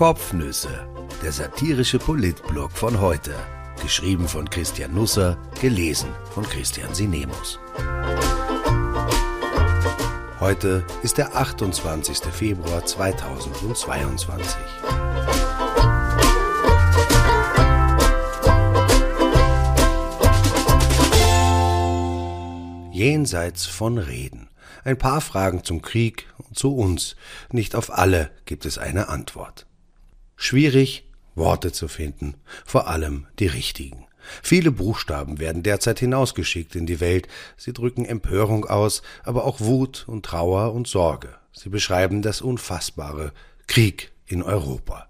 Kopfnüsse, der satirische Politblog von heute. Geschrieben von Christian Nusser, gelesen von Christian Sinemus. Heute ist der 28. Februar 2022. Jenseits von Reden. Ein paar Fragen zum Krieg und zu uns. Nicht auf alle gibt es eine Antwort. Schwierig, Worte zu finden, vor allem die richtigen. Viele Buchstaben werden derzeit hinausgeschickt in die Welt. Sie drücken Empörung aus, aber auch Wut und Trauer und Sorge. Sie beschreiben das Unfassbare. Krieg in Europa.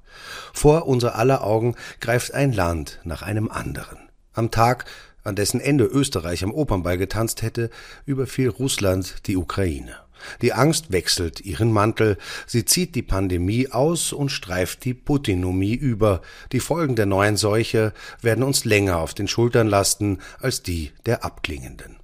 Vor unser aller Augen greift ein Land nach einem anderen. Am Tag, an dessen Ende Österreich am Opernball getanzt hätte, überfiel Russland die Ukraine. Die Angst wechselt ihren Mantel, sie zieht die Pandemie aus und streift die Putinomie über. Die Folgen der neuen Seuche werden uns länger auf den Schultern lasten als die der abklingenden.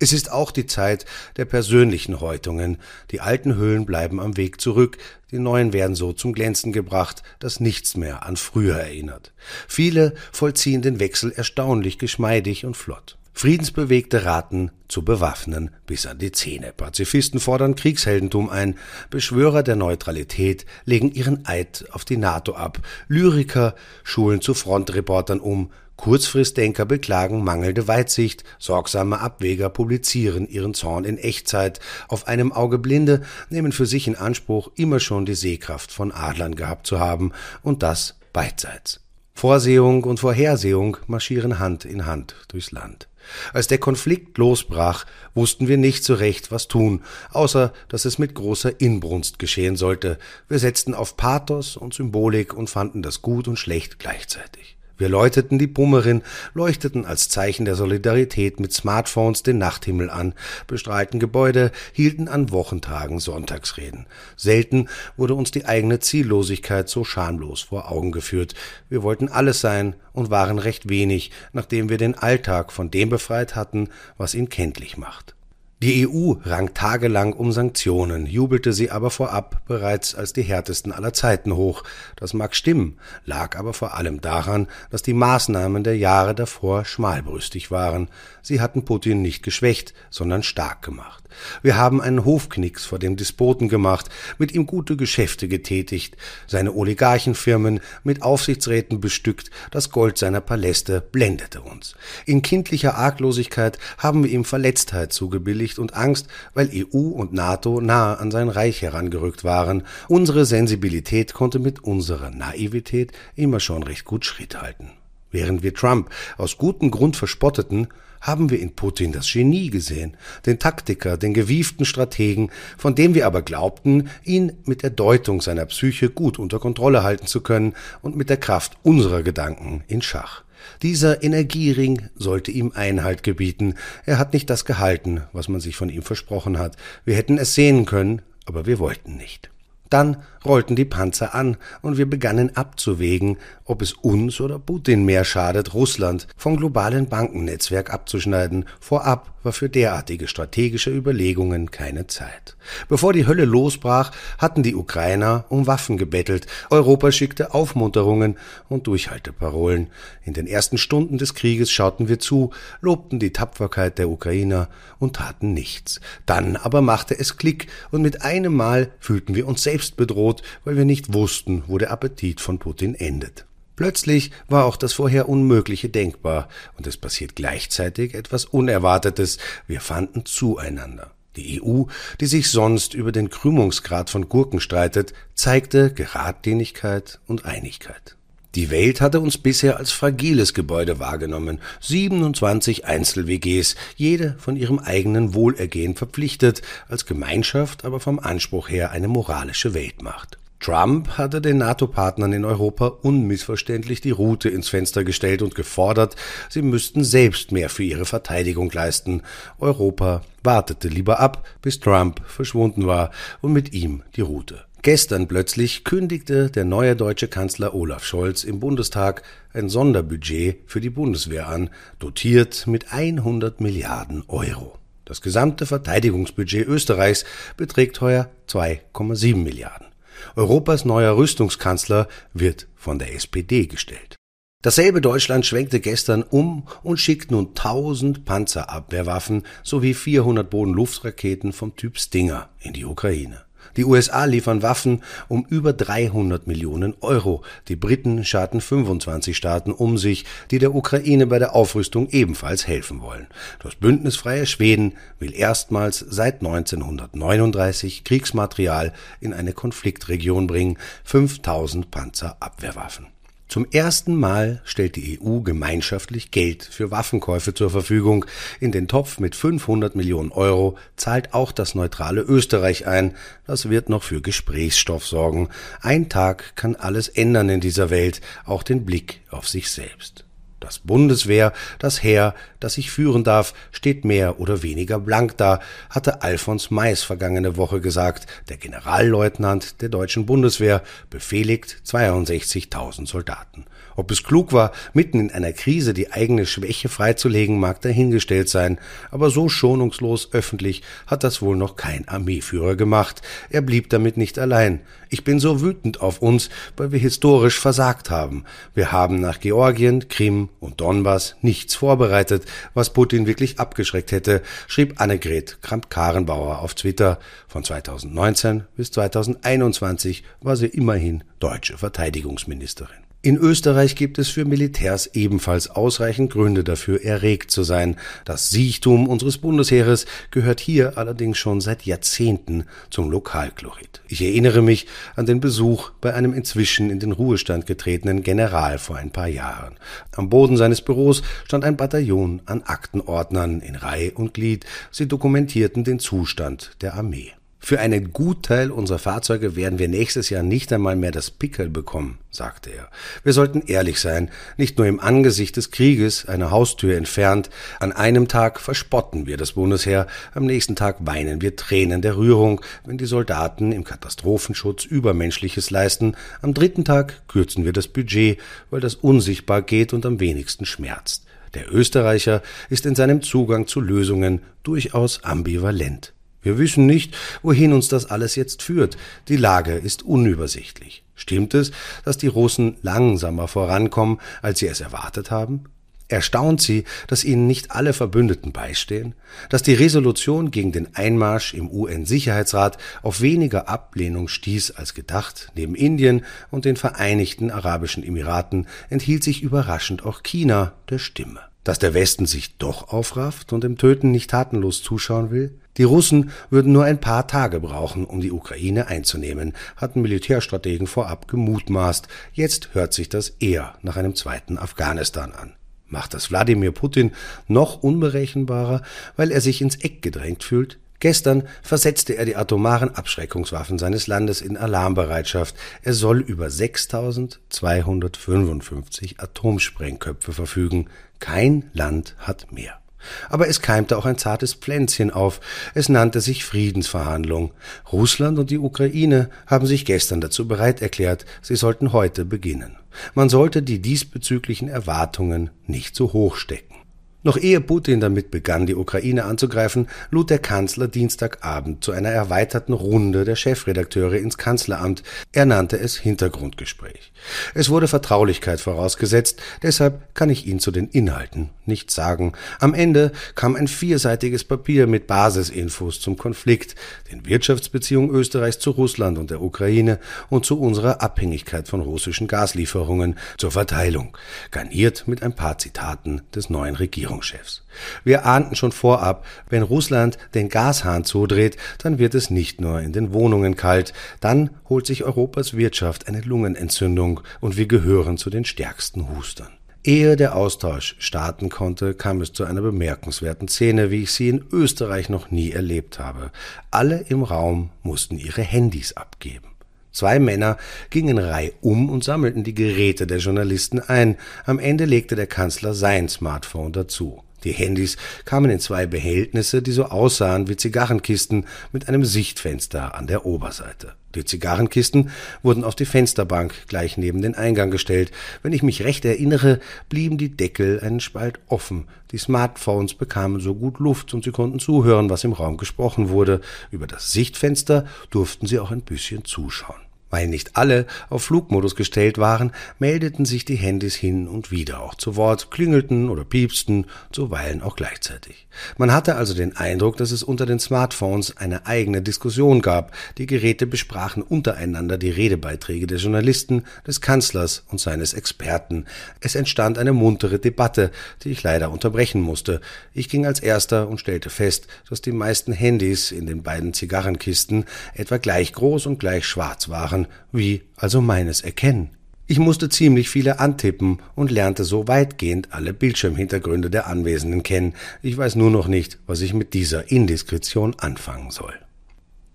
Es ist auch die Zeit der persönlichen Häutungen. Die alten Hüllen bleiben am Weg zurück, die neuen werden so zum Glänzen gebracht, dass nichts mehr an früher erinnert. Viele vollziehen den Wechsel erstaunlich geschmeidig und flott. Friedensbewegte raten zu bewaffnen bis an die Zähne. Pazifisten fordern Kriegsheldentum ein. Beschwörer der Neutralität legen ihren Eid auf die NATO ab. Lyriker schulen zu Frontreportern um. Kurzfristdenker beklagen mangelnde Weitsicht, sorgsame Abwäger publizieren ihren Zorn in Echtzeit, auf einem Auge Blinde nehmen für sich in Anspruch, immer schon die Sehkraft von Adlern gehabt zu haben, und das beidseits. Vorsehung und Vorhersehung marschieren Hand in Hand durchs Land. Als der Konflikt losbrach, wussten wir nicht so recht, was tun, außer dass es mit großer Inbrunst geschehen sollte. Wir setzten auf Pathos und Symbolik und fanden das gut und schlecht gleichzeitig. Wir läuteten die Pummerin, leuchteten als Zeichen der Solidarität mit Smartphones den Nachthimmel an, bestrahlten Gebäude, hielten an Wochentagen Sonntagsreden. Selten wurde uns die eigene Ziellosigkeit so schamlos vor Augen geführt. Wir wollten alles sein und waren recht wenig, nachdem wir den Alltag von dem befreit hatten, was ihn kenntlich macht. Die EU rang tagelang um Sanktionen, jubelte sie aber vorab bereits als die härtesten aller Zeiten hoch. Das mag stimmen, lag aber vor allem daran, dass die Maßnahmen der Jahre davor schmalbrüstig waren. Sie hatten Putin nicht geschwächt, sondern stark gemacht. Wir haben einen Hofknicks vor dem Despoten gemacht, mit ihm gute Geschäfte getätigt, seine Oligarchenfirmen mit Aufsichtsräten bestückt, das Gold seiner Paläste blendete uns. In kindlicher Arglosigkeit haben wir ihm Verletztheit zugebilligt, Zuversichtlicht und Angst, weil EU und NATO nahe an sein Reich herangerückt waren. Unsere Sensibilität konnte mit unserer Naivität immer schon recht gut Schritt halten. Während wir Trump aus gutem Grund verspotteten, haben wir in Putin das Genie gesehen, den Taktiker, den gewieften Strategen, von dem wir aber glaubten, ihn mit der Deutung seiner Psyche gut unter Kontrolle halten zu können und mit der Kraft unserer Gedanken in Schach. Dieser Energiering sollte ihm Einhalt gebieten. Er hat nicht das gehalten, was man sich von ihm versprochen hat. Wir hätten es sehen können, aber wir wollten nicht. Dann rollten die Panzer an und wir begannen abzuwägen, ob es uns oder Putin mehr schadet, Russland vom globalen Bankennetzwerk abzuschneiden. Vorab war für derartige strategische Überlegungen keine Zeit. Bevor die Hölle losbrach, hatten die Ukrainer um Waffen gebettelt. Europa schickte Aufmunterungen und Durchhalteparolen. In den ersten Stunden des Krieges schauten wir zu, lobten die Tapferkeit der Ukrainer und taten nichts. Dann aber machte es Klick und mit einem Mal fühlten wir uns selbst bedroht, weil wir nicht wussten, wo der Appetit von Putin endet. Plötzlich war auch das vorher Unmögliche denkbar, und es passiert gleichzeitig etwas Unerwartetes. Wir fanden zueinander. Die EU, die sich sonst über den Krümmungsgrad von Gurken streitet, zeigte Geradlinigkeit und Einigkeit. Die Welt hatte uns bisher als fragiles Gebäude wahrgenommen, 27 Einzel-WGs, jede von ihrem eigenen Wohlergehen verpflichtet, als Gemeinschaft aber vom Anspruch her eine moralische Weltmacht. Trump hatte den NATO-Partnern in Europa unmissverständlich die Route ins Fenster gestellt und gefordert, sie müssten selbst mehr für ihre Verteidigung leisten. Europa wartete lieber ab, bis Trump verschwunden war und mit ihm die Route. Gestern plötzlich kündigte der neue deutsche Kanzler Olaf Scholz im Bundestag ein Sonderbudget für die Bundeswehr an, dotiert mit 100 Milliarden Euro. Das gesamte Verteidigungsbudget Österreichs beträgt heuer 2,7 Milliarden. Europas neuer Rüstungskanzler wird von der SPD gestellt. Dasselbe Deutschland schwenkte gestern um und schickt nun 1000 Panzerabwehrwaffen sowie 400 Bodenluftraketen vom Typ Stinger in die Ukraine. Die USA liefern Waffen um über 300 Millionen Euro. Die Briten scharten 25 Staaten um sich, die der Ukraine bei der Aufrüstung ebenfalls helfen wollen. Das bündnisfreie Schweden will erstmals seit 1939 Kriegsmaterial in eine Konfliktregion bringen, 5000 Panzerabwehrwaffen. Zum ersten Mal stellt die EU gemeinschaftlich Geld für Waffenkäufe zur Verfügung. In den Topf mit 500 Millionen Euro zahlt auch das neutrale Österreich ein. Das wird noch für Gesprächsstoff sorgen. Ein Tag kann alles ändern in dieser Welt, auch den Blick auf sich selbst. Das Bundeswehr, das Heer, das ich führen darf, steht mehr oder weniger blank da, hatte Alfons Mais vergangene Woche gesagt. Der Generalleutnant der deutschen Bundeswehr befehligt 62.000 Soldaten. Ob es klug war, mitten in einer Krise die eigene Schwäche freizulegen, mag dahingestellt sein, aber so schonungslos öffentlich hat das wohl noch kein Armeeführer gemacht. Er blieb damit nicht allein. Ich bin so wütend auf uns, weil wir historisch versagt haben. Wir haben nach Georgien, Krim und Donbass nichts vorbereitet, was Putin wirklich abgeschreckt hätte, schrieb Annegret Kramp-Karrenbauer auf Twitter. Von 2019 bis 2021 war sie immerhin deutsche Verteidigungsministerin. In Österreich gibt es für Militärs ebenfalls ausreichend Gründe dafür, erregt zu sein. Das Siechtum unseres Bundesheeres gehört hier allerdings schon seit Jahrzehnten zum Lokalchlorid. Ich erinnere mich an den Besuch bei einem inzwischen in den Ruhestand getretenen General vor ein paar Jahren. Am Boden seines Büros stand ein Bataillon an Aktenordnern in Reih und Glied. Sie dokumentierten den Zustand der Armee. Für einen Gutteil unserer Fahrzeuge werden wir nächstes Jahr nicht einmal mehr das Pickel bekommen, sagte er. Wir sollten ehrlich sein, nicht nur im Angesicht des Krieges, eine Haustür entfernt. An einem Tag verspotten wir das Bundesheer, am nächsten Tag weinen wir Tränen der Rührung, wenn die Soldaten im Katastrophenschutz Übermenschliches leisten. Am dritten Tag kürzen wir das Budget, weil das unsichtbar geht und am wenigsten schmerzt. Der Österreicher ist in seinem Zugang zu Lösungen durchaus ambivalent. Wir wissen nicht, wohin uns das alles jetzt führt. Die Lage ist unübersichtlich. Stimmt es, dass die Russen langsamer vorankommen, als sie es erwartet haben? Erstaunt Sie, dass Ihnen nicht alle Verbündeten beistehen, dass die Resolution gegen den Einmarsch im UN-Sicherheitsrat auf weniger Ablehnung stieß als gedacht. Neben Indien und den Vereinigten Arabischen Emiraten enthielt sich überraschend auch China der Stimme. Dass der Westen sich doch aufrafft und dem Töten nicht tatenlos zuschauen will? Die Russen würden nur ein paar Tage brauchen, um die Ukraine einzunehmen, hatten Militärstrategen vorab gemutmaßt. Jetzt hört sich das eher nach einem zweiten Afghanistan an. Macht das Wladimir Putin noch unberechenbarer, weil er sich ins Eck gedrängt fühlt? Gestern versetzte er die atomaren Abschreckungswaffen seines Landes in Alarmbereitschaft. Er soll über 6255 Atomsprengköpfe verfügen. Kein Land hat mehr. Aber es keimte auch ein zartes Pflänzchen auf. Es nannte sich Friedensverhandlung. Russland und die Ukraine haben sich gestern dazu bereit erklärt, sie sollten heute beginnen. Man sollte die diesbezüglichen Erwartungen nicht zu hoch stecken. Noch ehe Putin damit begann, die Ukraine anzugreifen, lud der Kanzler Dienstagabend zu einer erweiterten Runde der Chefredakteure ins Kanzleramt. Er nannte es Hintergrundgespräch. Es wurde Vertraulichkeit vorausgesetzt, deshalb kann ich Ihnen zu den Inhalten nichts sagen. Am Ende kam ein vierseitiges Papier mit Basisinfos zum Konflikt, den Wirtschaftsbeziehungen Österreichs zu Russland und der Ukraine und zu unserer Abhängigkeit von russischen Gaslieferungen zur Verteilung, garniert mit ein paar Zitaten des neuen Regierungschefs. Regierungschefs. Wir ahnten schon vorab, wenn Russland den Gashahn zudreht, dann wird es nicht nur in den Wohnungen kalt, dann holt sich Europas Wirtschaft eine Lungenentzündung und wir gehören zu den stärksten Hustern. Ehe der Austausch starten konnte, kam es zu einer bemerkenswerten Szene, wie ich sie in Österreich noch nie erlebt habe. Alle im Raum mussten ihre Handys abgeben. Zwei Männer gingen reihum und sammelten die Geräte der Journalisten ein. Am Ende legte der Kanzler sein Smartphone dazu. Die Handys kamen in zwei Behältnisse, die so aussahen wie Zigarrenkisten mit einem Sichtfenster an der Oberseite. Die Zigarrenkisten wurden auf die Fensterbank gleich neben den Eingang gestellt. Wenn ich mich recht erinnere, blieben die Deckel einen Spalt offen. Die Smartphones bekamen so gut Luft und sie konnten zuhören, was im Raum gesprochen wurde. Über das Sichtfenster durften sie auch ein bisschen zuschauen. Weil nicht alle auf Flugmodus gestellt waren, meldeten sich die Handys hin und wieder auch zu Wort, klingelten oder piepsten, zuweilen auch gleichzeitig. Man hatte also den Eindruck, dass es unter den Smartphones eine eigene Diskussion gab. Die Geräte besprachen untereinander die Redebeiträge der Journalisten, des Kanzlers und seines Experten. Es entstand eine muntere Debatte, die ich leider unterbrechen musste. Ich ging als erster und stellte fest, dass die meisten Handys in den beiden Zigarrenkisten etwa gleich groß und gleich schwarz waren machen, wie also meines erkennen. Ich musste ziemlich viele antippen und lernte so weitgehend alle Bildschirmhintergründe der Anwesenden kennen. Ich weiß nur noch nicht, was ich mit dieser Indiskretion anfangen soll.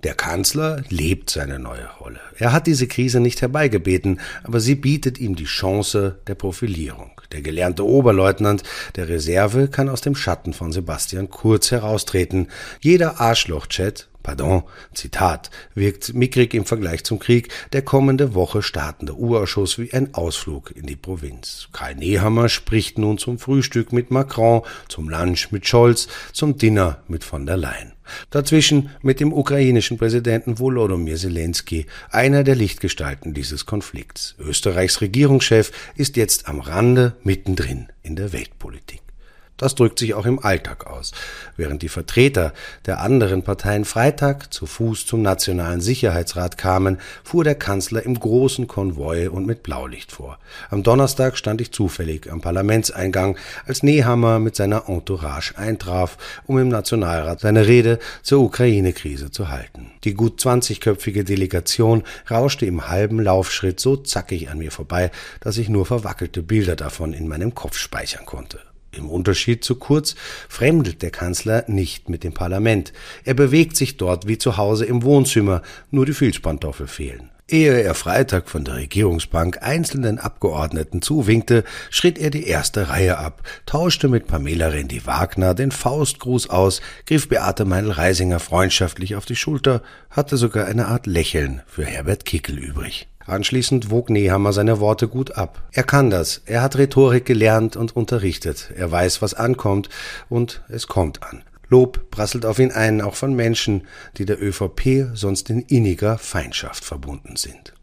Der Kanzler lebt seine neue Rolle. Er hat diese Krise nicht herbeigebeten, aber sie bietet ihm die Chance der Profilierung. Der gelernte Oberleutnant der Reserve kann aus dem Schatten von Sebastian Kurz heraustreten. Jeder Arschloch-Chat pardon, Zitat, wirkt mickrig im Vergleich zum Krieg, der kommende Woche startende U-Ausschuss wie ein Ausflug in die Provinz. Karl Nehammer spricht nun zum Frühstück mit Macron, zum Lunch mit Scholz, zum Dinner mit von der Leyen. Dazwischen mit dem ukrainischen Präsidenten Volodymyr Zelensky, einer der Lichtgestalten dieses Konflikts. Österreichs Regierungschef ist jetzt am Rande mittendrin in der Weltpolitik. Das drückt sich auch im Alltag aus. Während die Vertreter der anderen Parteien Freitag zu Fuß zum Nationalen Sicherheitsrat kamen, fuhr der Kanzler im großen Konvoi und mit Blaulicht vor. Am Donnerstag stand ich zufällig am Parlamentseingang, als Nehammer mit seiner Entourage eintraf, um im Nationalrat seine Rede zur Ukraine-Krise zu halten. Die gut 20-köpfige Delegation rauschte im halben Laufschritt so zackig an mir vorbei, dass ich nur verwackelte Bilder davon in meinem Kopf speichern konnte. Im Unterschied zu Kurz fremdelt der Kanzler nicht mit dem Parlament. Er bewegt sich dort wie zu Hause im Wohnzimmer, nur die Filzpantoffel fehlen. Ehe er Freitag von der Regierungsbank einzelnen Abgeordneten zuwinkte, schritt er die erste Reihe ab, tauschte mit Pamela Rendi-Wagner den Faustgruß aus, griff Beate Meinl-Reisinger freundschaftlich auf die Schulter, hatte sogar eine Art Lächeln für Herbert Kickel übrig. Anschließend wog Nehammer seine Worte gut ab. Er kann das. Er hat Rhetorik gelernt und unterrichtet. Er weiß, was ankommt und es kommt an. Lob prasselt auf ihn ein, auch von Menschen, die der ÖVP sonst in inniger Feindschaft verbunden sind.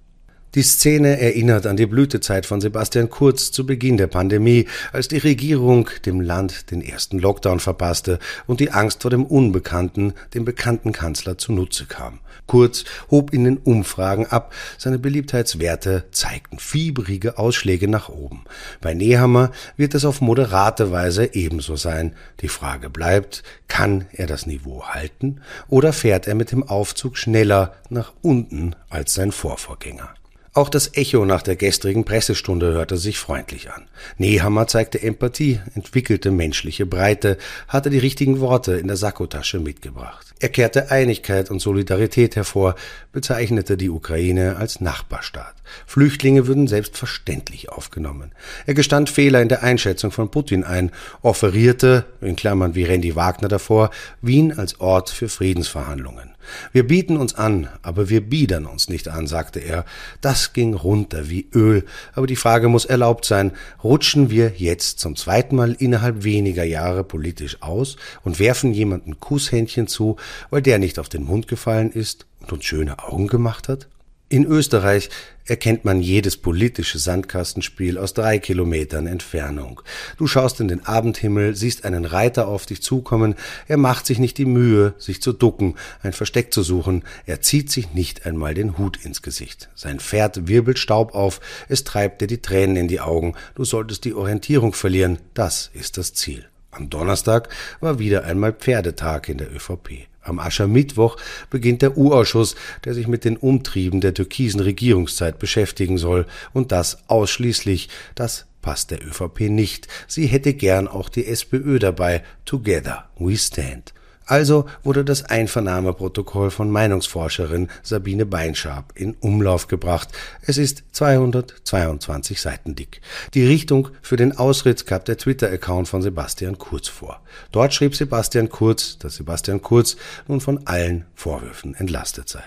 Die Szene erinnert an die Blütezeit von Sebastian Kurz zu Beginn der Pandemie, als die Regierung dem Land den ersten Lockdown verpasste und die Angst vor dem Unbekannten dem bekannten Kanzler zunutze kam. Kurz hob in den Umfragen ab, seine Beliebtheitswerte zeigten fieberige Ausschläge nach oben. Bei Nehammer wird es auf moderate Weise ebenso sein. Die Frage bleibt, kann er das Niveau halten oder fährt er mit dem Aufzug schneller nach unten als sein Vorvorgänger? Auch das Echo nach der gestrigen Pressestunde hörte sich freundlich an. Nehammer zeigte Empathie, entwickelte menschliche Breite, hatte die richtigen Worte in der Sakkotasche mitgebracht. Er kehrte Einigkeit und Solidarität hervor, bezeichnete die Ukraine als Nachbarstaat. Flüchtlinge würden selbstverständlich aufgenommen. Er gestand Fehler in der Einschätzung von Putin ein, offerierte, in Klammern wie Randy Wagner davor, Wien als Ort für Friedensverhandlungen. Wir bieten uns an, aber wir biedern uns nicht an, sagte er. Das ging runter wie Öl, aber die Frage muss erlaubt sein, rutschen wir jetzt zum zweiten Mal innerhalb weniger Jahre politisch aus und werfen jemanden Kusshändchen zu, weil der nicht auf den Mund gefallen ist und uns schöne Augen gemacht hat? In Österreich erkennt man jedes politische Sandkastenspiel aus drei Kilometern Entfernung. Du schaust in den Abendhimmel, siehst einen Reiter auf dich zukommen, er macht sich nicht die Mühe, sich zu ducken, ein Versteck zu suchen, er zieht sich nicht einmal den Hut ins Gesicht. Sein Pferd wirbelt Staub auf, es treibt dir die Tränen in die Augen, du solltest die Orientierung verlieren, das ist das Ziel. Am Donnerstag war wieder einmal Pferdetag in der ÖVP. Am Aschermittwoch beginnt der U-Ausschuss, der sich mit den Umtrieben der türkisen Regierungszeit beschäftigen soll, und das ausschließlich. Das passt der ÖVP nicht. Sie hätte gern auch die SPÖ dabei. Together we stand. Also wurde das Einvernahmeprotokoll von Meinungsforscherin Sabine Beinschab in Umlauf gebracht. Es ist 222 Seiten dick. Die Richtung für den Ausritt gab der Twitter-Account von Sebastian Kurz vor. Dort schrieb Sebastian Kurz, dass Sebastian Kurz nun von allen Vorwürfen entlastet sei.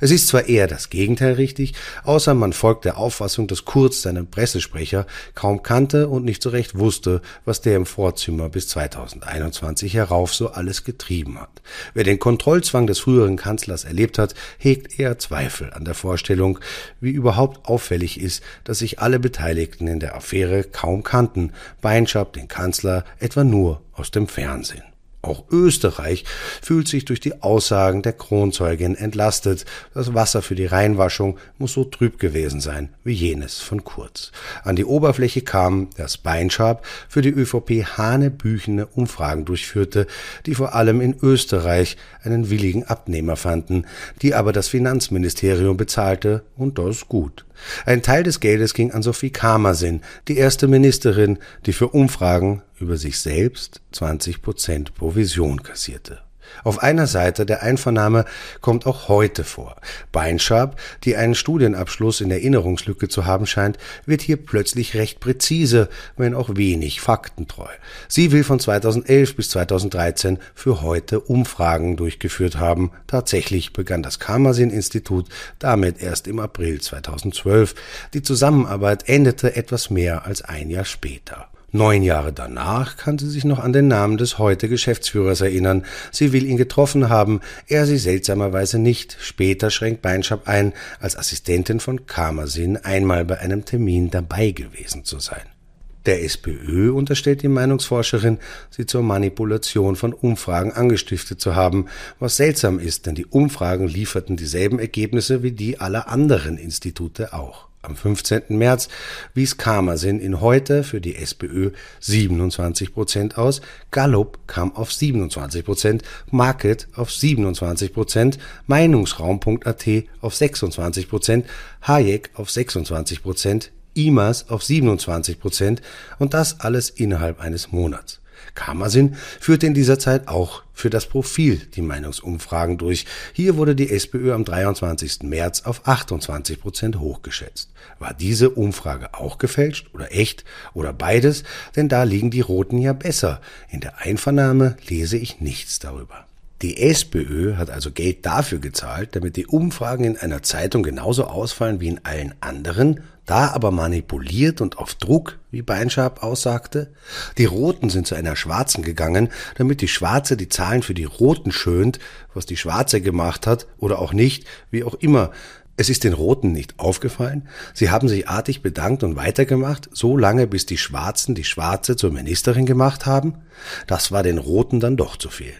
Es ist zwar eher das Gegenteil richtig, außer man folgt der Auffassung, dass Kurz seinen Pressesprecher kaum kannte und nicht so recht wusste, was der im Vorzimmer bis 2021 herauf so alles getrieben hat. Wer den Kontrollzwang des früheren Kanzlers erlebt hat, hegt eher Zweifel an der Vorstellung, wie überhaupt auffällig ist, dass sich alle Beteiligten in der Affäre kaum kannten, Beinschab den Kanzler etwa nur aus dem Fernsehen. Auch Österreich fühlt sich durch die Aussagen der Kronzeugin entlastet. Das Wasser für die Reinwaschung muss so trüb gewesen sein wie jenes von Kurz. An die Oberfläche kam, dass Beinschab für die ÖVP hanebüchene Umfragen durchführte, die vor allem in Österreich einen willigen Abnehmer fanden, die aber das Finanzministerium bezahlte und das gut. Ein Teil des Geldes ging an Sophie Kamersin, die erste Ministerin, die für Umfragen über sich selbst 20 Prozent Provision kassierte. Auf einer Seite der Einvernahme kommt auch heute vor. Beinschab, die einen Studienabschluss in Erinnerungslücke zu haben scheint, wird hier plötzlich recht präzise, wenn auch wenig faktentreu. Sie will von 2011 bis 2013 für heute Umfragen durchgeführt haben. Tatsächlich begann das Karmasin-Institut damit erst im April 2012. Die Zusammenarbeit endete etwas mehr als ein Jahr später. Neun Jahre danach kann sie sich noch an den Namen des heute Geschäftsführers erinnern. Sie will ihn getroffen haben, er sie seltsamerweise nicht. Später schränkt Beinschab ein, als Assistentin von Kamersin einmal bei einem Termin dabei gewesen zu sein. Der SPÖ unterstellt die Meinungsforscherin, sie zur Manipulation von Umfragen angestiftet zu haben, was seltsam ist, denn die Umfragen lieferten dieselben Ergebnisse wie die aller anderen Institute auch. Am 15. März wies Kamersin in heute für die SPÖ 27 Prozent aus, Gallup kam auf 27 Prozent, Market auf 27 Prozent, Meinungsraum.at auf 26 Prozent, Hayek auf 26 Prozent, IMAS auf 27 Prozent und das alles innerhalb eines Monats. Kamersin führte in dieser Zeit auch für das Profil die Meinungsumfragen durch. Hier wurde die SPÖ am 23. März auf 28 Prozent hochgeschätzt. War diese Umfrage auch gefälscht oder echt oder beides? Denn da liegen die Roten ja besser. In der Einvernahme lese ich nichts darüber. Die SPÖ hat also Geld dafür gezahlt, damit die Umfragen in einer Zeitung genauso ausfallen wie in allen anderen, da aber manipuliert und auf Druck, wie Beinschab aussagte. Die Roten sind zu einer Schwarzen gegangen, damit die Schwarze die Zahlen für die Roten schönt, was die Schwarze gemacht hat oder auch nicht, wie auch immer. Es ist den Roten nicht aufgefallen. Sie haben sich artig bedankt und weitergemacht, so lange bis die Schwarzen die Schwarze zur Ministerin gemacht haben. Das war den Roten dann doch zu viel.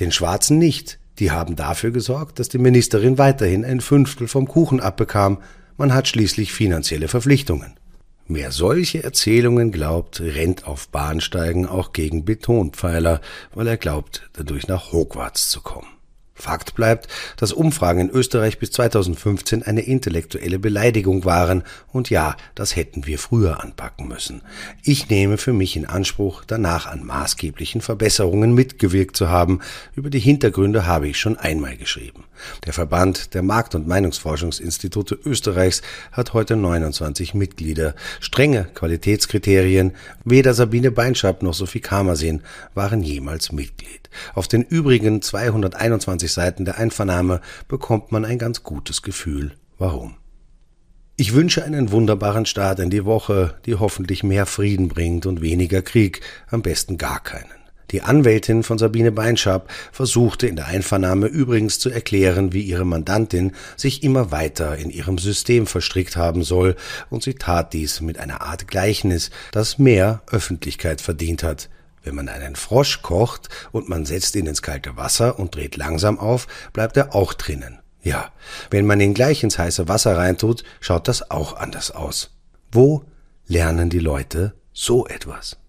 Den Schwarzen nicht. Die haben dafür gesorgt, dass die Ministerin weiterhin ein Fünftel vom Kuchen abbekam. Man hat schließlich finanzielle Verpflichtungen. Wer solche Erzählungen glaubt, rennt auf Bahnsteigen auch gegen Betonpfeiler, weil er glaubt, dadurch nach Hogwarts zu kommen. Fakt bleibt, dass Umfragen in Österreich bis 2015 eine intellektuelle Beleidigung waren, und ja, das hätten wir früher anpacken müssen. Ich nehme für mich in Anspruch, danach an maßgeblichen Verbesserungen mitgewirkt zu haben. Über die Hintergründe habe ich schon einmal geschrieben. Der Verband der Markt- und Meinungsforschungsinstitute Österreichs hat heute 29 Mitglieder. Strenge Qualitätskriterien, weder Sabine Beinschab noch Sophie Kamersin waren jemals Mitglied. Auf den übrigen 221 Seiten der Einvernahme bekommt man ein ganz gutes Gefühl, warum. Ich wünsche einen wunderbaren Start in die Woche, die hoffentlich mehr Frieden bringt und weniger Krieg, am besten gar keinen. Die Anwältin von Sabine Beinschab versuchte in der Einvernahme übrigens zu erklären, wie ihre Mandantin sich immer weiter in ihrem System verstrickt haben soll, und sie tat dies mit einer Art Gleichnis, das mehr Öffentlichkeit verdient hat. Wenn man einen Frosch kocht und man setzt ihn ins kalte Wasser und dreht langsam auf, bleibt er auch drinnen. Ja, wenn man ihn gleich ins heiße Wasser reintut, schaut das auch anders aus. Wo lernen die Leute so etwas?